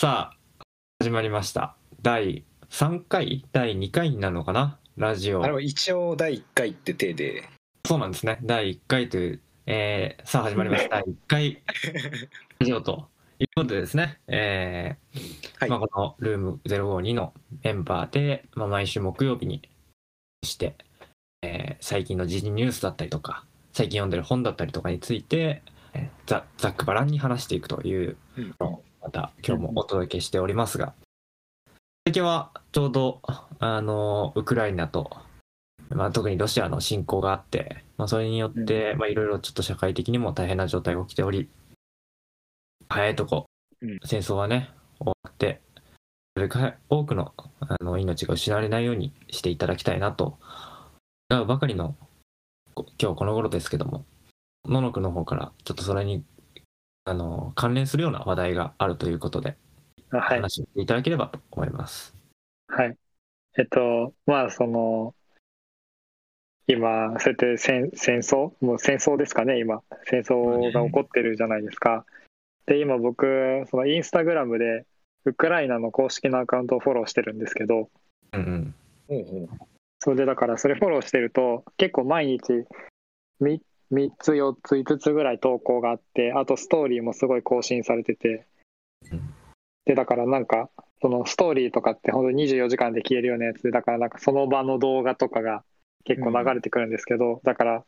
さあ、始まりました。第3回？第2回になるのかな？ラジオあ。れも一応第1回って体で、そうなんですね。第1回という、えー、さあ始まりました。第1回ラジオということでですね、えーはいまあ、このルーム052のメンバーで、まあ、毎週木曜日にして、えー最近の時事ニュースだったりとか、最近読んでる本だったりとかについて、えーざざっくばらんに話していくといううんまた今日もお届けしておりますが、最近はちょうど、あの、ウクライナと、まあ、特にロシアの侵攻があって、まあ、それによって、まあ、いろいろちょっと社会的にも大変な状態が起きており、早いとこ、うん。戦争はね、終わって、それから多くのあの命が失われないようにしていただきたいなと、願うばかりの、こ今日この頃ですけども、ののくんの方から、ちょっとそれにあの関連するような話題があるということで、あはい、話していただければと思います。はい。えっと、まあ、その、今、そうやって戦戦争？もう戦争ですかね、今。戦争が起こってるじゃないですか。で、今僕、そのインスタグラムで、ウクライナの公式のアカウントをフォローしてるんですけど、うんうん。ほうほうそれでだから、それフォローしてると、結構毎日、み3つ、4つ、5つぐらい投稿があって、あとストーリーもすごい更新されててうん、で、だからなんか、そのストーリーとかって本当に24時間で消えるようなやつで、だからなんかその場の動画とかが結構流れてくるんですけど、だから、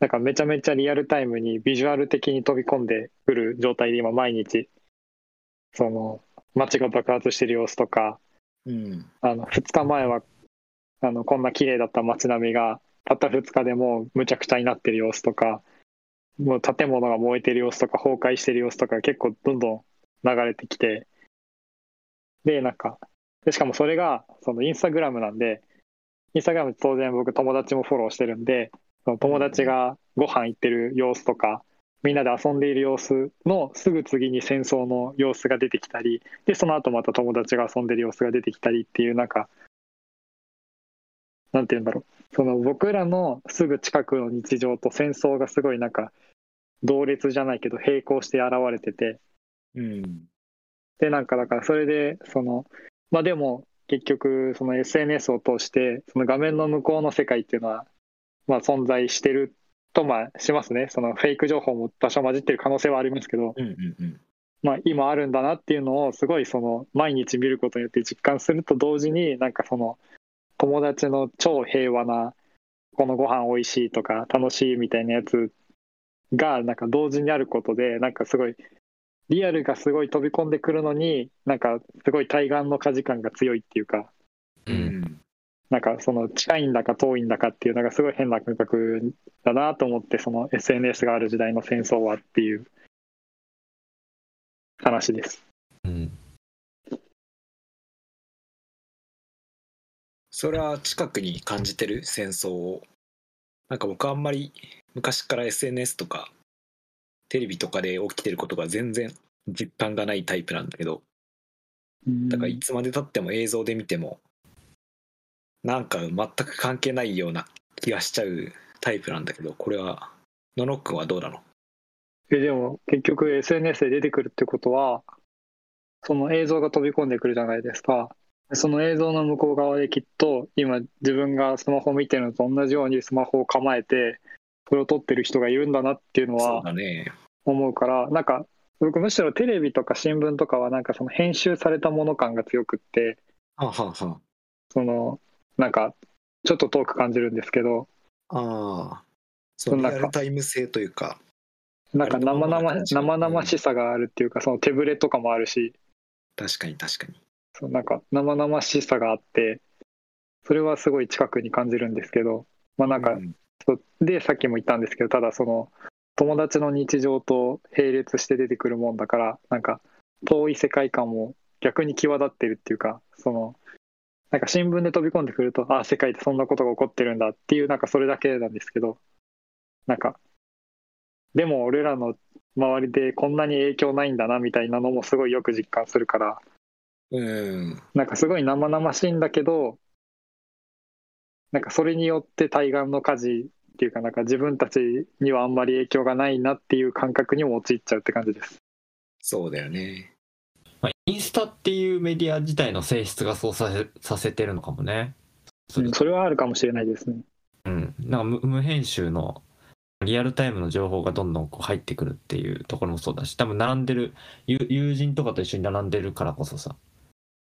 なんかめちゃめちゃリアルタイムにビジュアル的に飛び込んでくる状態で今毎日、その、街が爆発してる様子とか、うん。あの2日前はあのこんな綺麗だった街並みがたった2日でもむちゃくちゃになってる様子とかもう建物が燃えてる様子とか崩壊してる様子とか結構どんどん流れてきてでなんかでしかもそれがそのインスタグラムなんでインスタグラム当然僕友達もフォローしてるんでその友達がご飯行ってる様子とかみんなで遊んでいる様子のすぐ次に戦争の様子が出てきたりでその後また友達が遊んでる様子が出てきたりっていうなんかなんて言うんだろうその僕らのすぐ近くの日常と戦争がすごいなんか同列じゃないけど並行して現れててうん。でなんかだからそれでそのまあでも結局その SNS を通してその画面の向こうの世界っていうのはまあ存在してるとまあしますねそのフェイク情報も多少混じってる可能性はありますけどうんうんうん。まあ、今あるんだなっていうのをすごいその毎日見ることによって実感すると同時になんかその友達の超平和なこのご飯美味しいとか楽しいみたいなやつがなんか同時にあることでなんかすごいリアルがすごい飛び込んでくるのになんかすごい対岸の火事感が強いっていうかう。うんん。なんかその近いんだか遠いんだかっていうのがすごい変な感覚だなと思ってその SNS がある時代の戦争はっていう話です。うん。それは近くに感じてる？戦争を。なんか僕あんまり昔から SNS とかテレビとかで起きてることが全然実感がないタイプなんだけど、だからいつまでたっても映像で見ても、なんか全く関係ないような気がしちゃうタイプなんだけど、これは、ののっくんはどうなの？えでも結局 SNS で出てくるってことはその映像が飛び込んでくるじゃないですかその映像の向こう側できっと今自分がスマホ見てるのと同じようにスマホを構えてそれを撮ってる人がいるんだなっていうのは。思うからなんか僕むしろテレビとか新聞とかはなんかその編集されたもの感が強くってそのなんかちょっと遠く感じるんですけどあ、ああ。そう、リアルタイム性というか、なんか生々しさがあるっていうかその手ぶれとかもあるし確かに確かに。そうなんか生々しさがあってそれはすごい近くに感じるんですけどまあなんか、うん。でさっきも言ったんですけどただその友達の日常と並列して出てくるもんだからなんか遠い世界観も逆に際立ってるっていうかそのなんか新聞で飛び込んでくるとああ世界でそんなことが起こってるんだっていうなんかそれだけなんですけどなんかでも俺らの周りでこんなに影響ないんだなみたいなのもすごいよく実感するからうん。なんかすごい生々しいんだけど、なんかそれによって対岸の火事っていうか、なんか自分たちにはあんまり影響がないなっていう感覚にも陥っちゃうって感じです。そうだよね。まあ、インスタっていうメディア自体の性質がそうさせさせてるのかもね。うんそれはあるかもしれないですね。うん、なんか無無編集のリアルタイムの情報がどんどんこう入ってくるっていうところもそうだし多分並んでる友友人とかと一緒に並んでるからこそさ、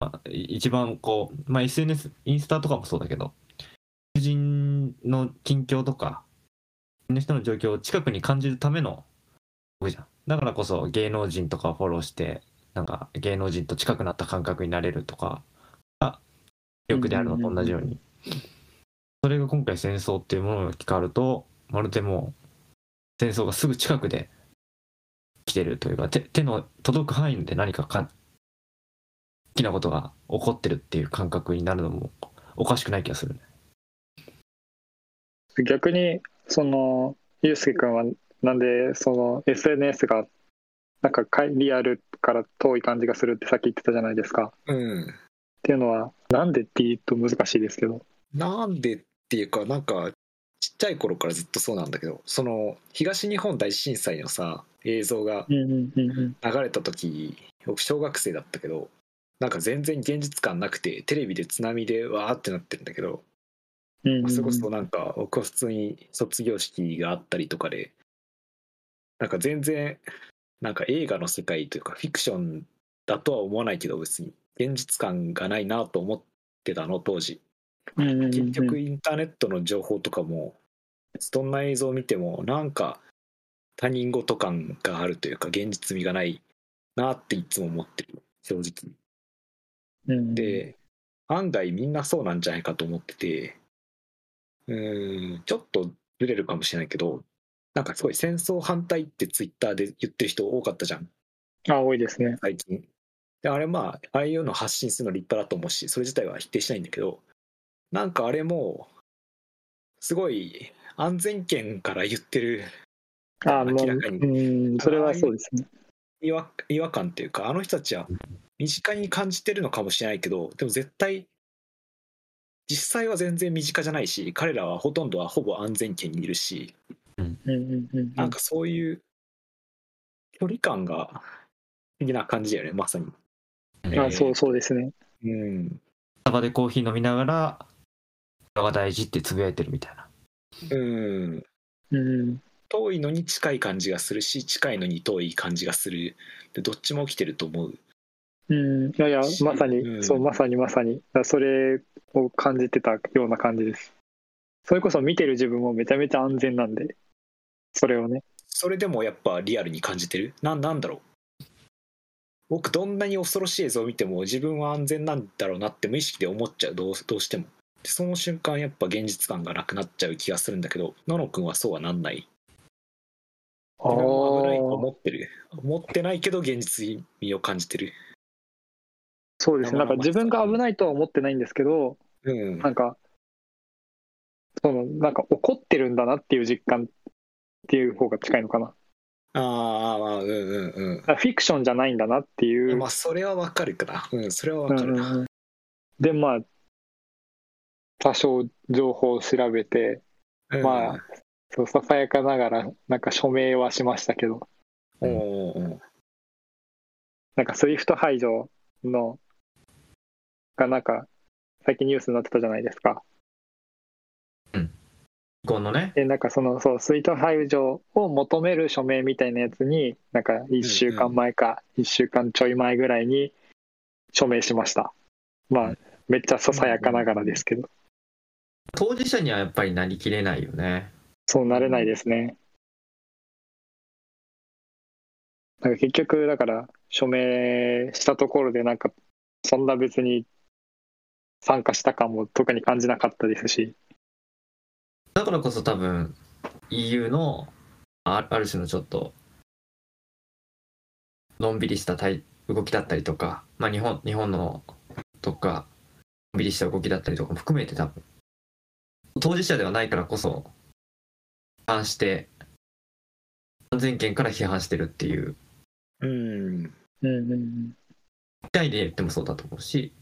まあ、一番こう、まあ、SNS インスタとかもそうだけど友人の近況とかの人の状況を近くに感じるための僕じゃん。だからこそ芸能人とかをフォローしてなんか芸能人と近くなった感覚になれるとかが魅力であるのと同じように。それが今回戦争っていうものが聞かるとまるでもう戦争がすぐ近くで来てるというか手の届く範囲で何かかきなことが起こってるっていう感覚になるのもおかしくない気がするね。逆に、その、ゆうすけくんは、なんで、その、SNS が、なんかかいリアルから遠い感じがするってさっき言ってたじゃないですか。うんっていうのは、なんでって言うと難しいですけど。なんでっていうかなんかちっちゃい頃からずっとそうなんだけどその東日本大震災のさ映像がうんうんうんうん。流れた時僕小学生だったけどなんか全然現実感なくてテレビで津波でわーってなってるんだけどうんうんうん。それこそなんか僕は普通に卒業式があったりとかでなんか全然なんか映画の世界というかフィクションだとは思わないけど別に現実感がないなと思ってたの当時。結局インターネットの情報とかもどんな映像を見てもなんか他人事感があるというか現実味がないなっていつも思ってる。正直うん。うん、で案外みんなそうなんじゃないかと思っててうーんちょっとずれるかもしれないけどなんかすごい戦争反対ってツイッターで言ってる人多かったじゃん。あ、多いですね。最近。であれまあああいうの発信するの立派だと思うしそれ自体は否定しないんだけどなんかあれもすごい安全圏から言ってる。あ、明らかに。うん、それはそうですね。違和違和感っていうかあの人たちは身近に感じてるのかもしれないけどでも絶対実際は全然身近じゃないし彼らはほとんどはほぼ安全圏にいるしうん。なんかそういう距離感が的な感じだよねまさにあ、そうそうですね。うんスタバでコーヒー飲みながら「が大事」ってつぶやいてるみたいな。うんうん。遠いのに近い感じがするし近いのに遠い感じがするでどっちも起きてると思ううん、いやいや、まさに、うん。そう、まさにまさに、それを感じてたような感じです。それこそ見てる自分もめちゃめちゃ安全なんで、それをね。それでもやっぱリアルに感じてる？ななんだろう？僕どんなに恐ろしい映像を見ても自分は安全なんだろうなって無意識で思っちゃう。どうどうしても。でその瞬間やっぱ現実感がなくなっちゃう気がするんだけどののくんはそうはなんない。あ自分も危ないとー思ってる。思ってないけど現実味を感じてるそうですね。なんか自分が危ないとは思ってないんですけど、うん。なんか、その、なんか怒ってるんだなっていう実感っていう方が近いのかな。あーまあうんうんうん。フィクションじゃないんだなっていう。まあそれはわかるかな。うんそれはわうんかるな、うんうん。で、まあ、多少情報を調べて、うん。まあそうささやかながら、なんか署名はしましたけど、おーおーなんか SWIFT排除の、がなんか、最近ニュースになってたじゃないですか。このね、で、なんかその、そう、 SWIFT排除を求める署名みたいなやつに、なんか1週間前か、1週間ちょい前ぐらいに署名しました。まあ、めっちゃささやかながらですけど、当事者にはやっぱりなりきれないよね。そうなれないですね。なんか結局、だから、署名したところで、なんか、そんな別に参加した感も特に感じなかったですし、だからこそ多分 EU のあある種のちょっとのんびりした対動きだったりとか、まあ、日本日本のとかのんびりした動きだったりとかも含めて多分当事者ではないからこそ批判して安全圏から批判してるっていう。うん。うんうんうん。意味で言ってもそうだと思うし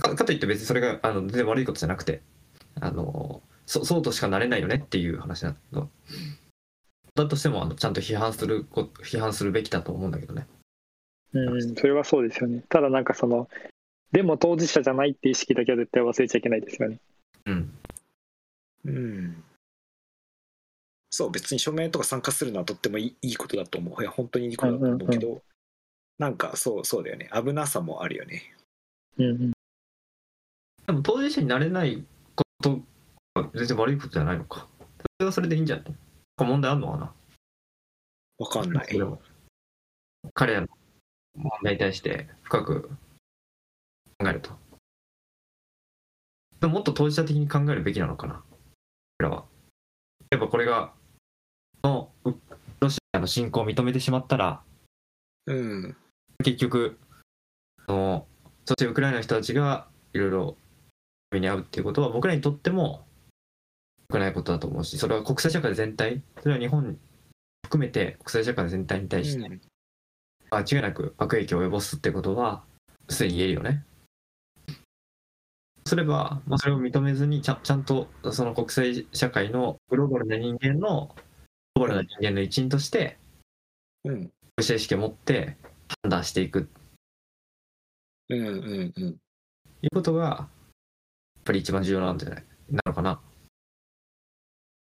かかといって別にそれがあの全然悪いことじゃなくてあのそそうとしかなれないよねっていう話なんだけどだとしてもあのちゃんと批判するこ批判するべきだと思うんだけどねうん、それはそうですよね。ただなんかその、でも当事者じゃないって意識だけは絶対忘れちゃいけないですよね。うん。うんそう別に署名とか参加するのはとってもいいいいことだと思ういや本当にいいことだと思うけど、なんかそうそうだよね危なさもあるよねうんうん。でも当事者になれないことは全然悪いことじゃないのか。それはそれでいいんじゃない？問題あるのかな？わかんない彼らの問題に対して深く考えると。でももっと当事者的に考えるべきなのかな？彼らは。例えばこれが、のうロシアの侵攻を認めてしまったら、うん結局、そのそしてウクライナの人たちがいろいろ目に遭うっていうことは僕らにとっても良くないことだと思うし、それは国際社会全体、それは日本含めて国際社会全体に対してうん。間違いなく悪影響を及ぼすってことはすでに言えるよね。すれば、まあ、それを認めずにちゃんちゃんとその国際社会のグローバルな人間のグローバルな人間の一員としてうん。国際意識を持って判断していく。うんうんうん。いうことがぱり一番重要なんじゃないなのかな？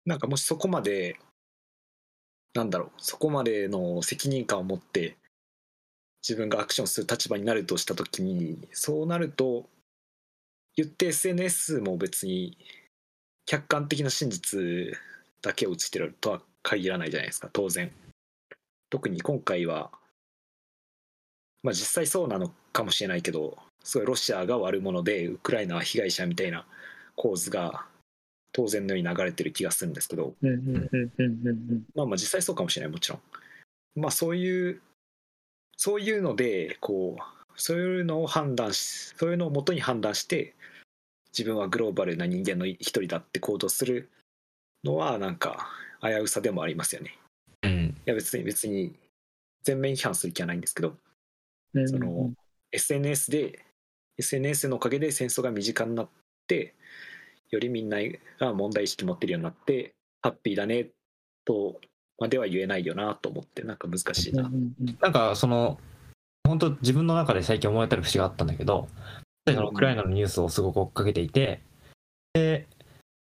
なんかもしそこまでなんだろうそこまでの責任感を持って自分がアクションする立場になるとした時にそうなると言って SNS も別に客観的な真実だけを映してるとは限らないじゃないですか当然特に今回はまあ実際そうなのかもしれないけどすごいロシアが悪者でウクライナは被害者みたいな構図が当然のように流れてる気がするんですけどうんうんうんうんうんうん。まあまあ実際そうかもしれないもちろんまあそういうそういうのでこうそういうのを判断しそういうのをもとに判断して自分はグローバルな人間の一人だって行動するのはなんか危うさでもありますよねうん。いや別に別に全面批判する気はないんですけどうんその SNS で SNS のおかげで戦争が身近になってよりみんなが問題意識持ってるようになってハッピーだねとまでは言えないよなと思ってなんか難しいな。なんかその本当自分の中で最近思われたる節があったんだけど、そのウクライナのニュースをすごく追っかけていて、で、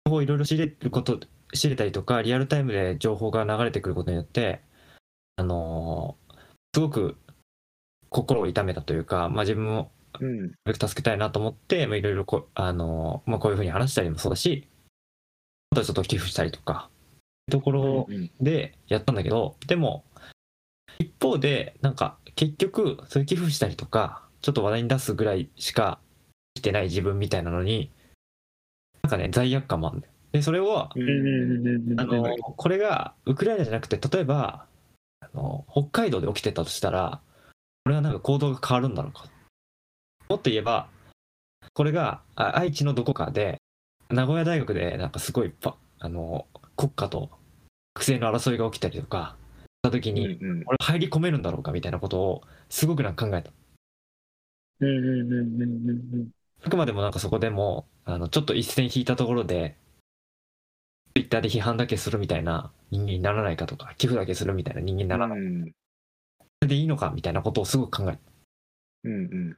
いろいろ仕入れること、仕入れたりとか、リアルタイムで情報が流れてくることによって、あのーすごく心を痛めたというか、まあ自分もうん。助けたいなと思って、まあいろいろこう、あのーまあこういうふうに話したりもそうだし、あとはちょっと寄付したりとか、ところでやったんだけどでも一方でなんか結局そういう寄付したりとかちょっと話題に出すぐらいしか生きてない自分みたいなのになんかね罪悪感もあるんだよ。でそれをうん。うんうんうんうんあのこれがウクライナじゃなくて例えばあの北海道で起きてたとしたらこれはなんか行動が変わるんだろうかもっと言えばこれがあ愛知のどこかで名古屋大学でなんかすごいパあの国家と学生の争いが起きたりとかした時うんに、うん。俺入り込めるんだろうかみたいなことをすごくなんか考えた。うんうんうんうんうんうん。あくまでもなんかそこでもあのちょっと一線引いたところで Twitter で批判だけするみたいな人間にならないかとか寄付だけするみたいな人間にならない、うん。それでいいのかみたいなことをすごく考えた。うんうん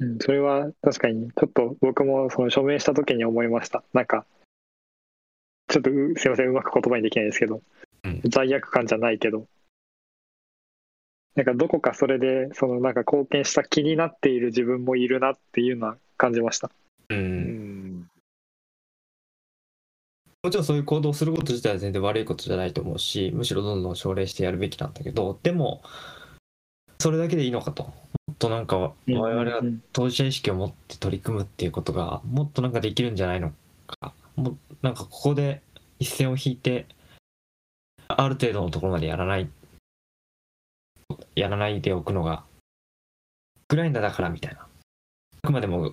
うん、それは確かにちょっと僕もその署名した時に思いました。なんかちょっとうすいませんうまく言葉にできないですけど、うん。罪悪感じゃないけど。なんかどこかそれでそのなんか貢献した気になっている自分もいるなっていうのは感じました。ううん。んもちろんそういう行動をすること自体は全然悪いことじゃないと思うしむしろどんどん奨励してやるべきなんだけどでもそれだけでいいのかととなんか我々がうん当事者意識を持って取り組むっていうことがもっとなんかできるんじゃないのか。もうなんかここで一線を引いてある程度のところまでやらないやらないでおくのがウクライナだからみたいな。あくまでも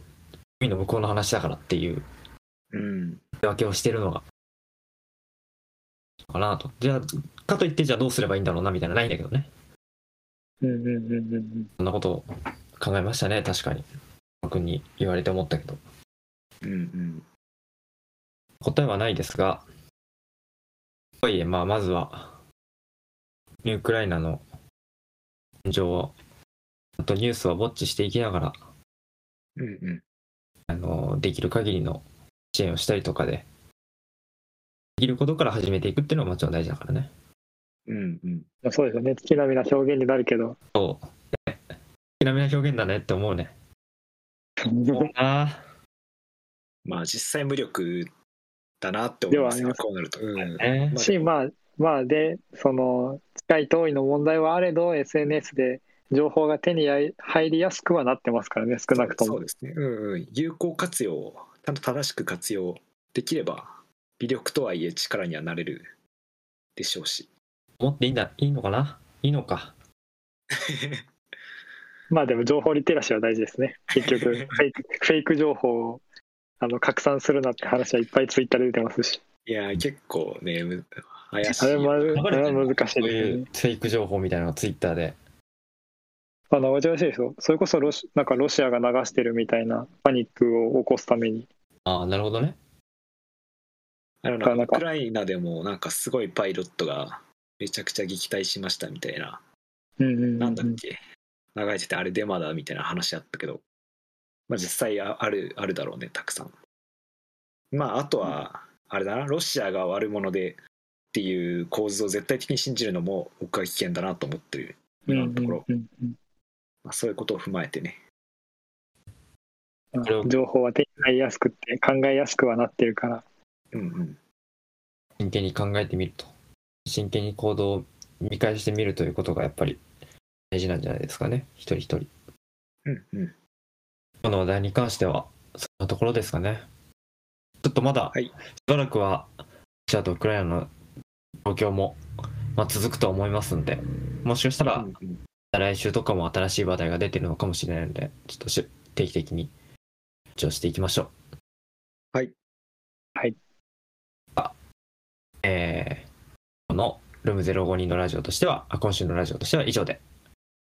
海の向こうの話だからっていううん。言い訳をしてるのがかなと。じゃあかといってじゃあどうすればいいんだろうなみたいなのないんだけどねうんうんうんうんうん。そんなことを考えましたね確かに。僕に言われて思ったけど。うんうん。答えはないですがとはいえまあまずはウクライナの現状をあとニュースはウォッチしていきながらうんうん。あのできる限りの支援をしたりとかでできることから始めていくっていうのがもちろん大事だからねうんうん。まあそうですよね。月並みな表現になるけど。そう。ねきなみな表現だねって思うね。あまあ実際無力だなって思いますではあります。ねこうなると、しまあまあでその近い遠いの問題はあれど SNS で情報が手に入りやすくはなってますからね少なくとも。そうですね、うんうん、有効活用ちゃんと正しく活用できれば微力とはいえ力にはなれるでしょうし思っていいんだいいのかな？いいのか。まあでも情報リテラシーは大事ですね。結局 フェイクフェイク情報をあの拡散するなって話はいっぱいツイッターで出てますし。いや結構ねむ怪しいあれもあれは難しいですよね。フェイク情報みたいなのがツイッターで。あの難しいですよ。それこそロシなんかロシアが流してるみたいなパニックを起こすために。ああなるほどね。ウクライナでもなんかすごいパイロットがめちゃくちゃ撃退しましたみたいな、うんうんうんうん。なんだっけ？流れててあれデマだみたいな話あったけど、まあ、実際ああるあるだろうねたくさん。まああとはあれだなロシアが悪者でっていう構図を絶対的に信じるのも僕は危険だなと思ってる。今のところ、うんうんうんまあ、そういうことを踏まえてね。情報は手に入りやすくって考えやすくはなってるから。うんうん。真剣に考えてみると真剣に行動を見返してみるということがやっぱり大事なんじゃないですかね。一人一人。うんうん。この話題に関してはそんなところですかね。ちょっとまだはい。しばらくはロシアとウクライナの状況も、まあ、続くと思いますんでもしかしたら来週とかも新しい話題が出てるのかもしれないのでちょっとし定期的に視聴していきましょうはいはいあえーこのルーム052のラジオとしてはあ今週のラジオとしては以上で。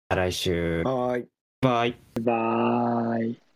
来週。はーい。バイ。バイ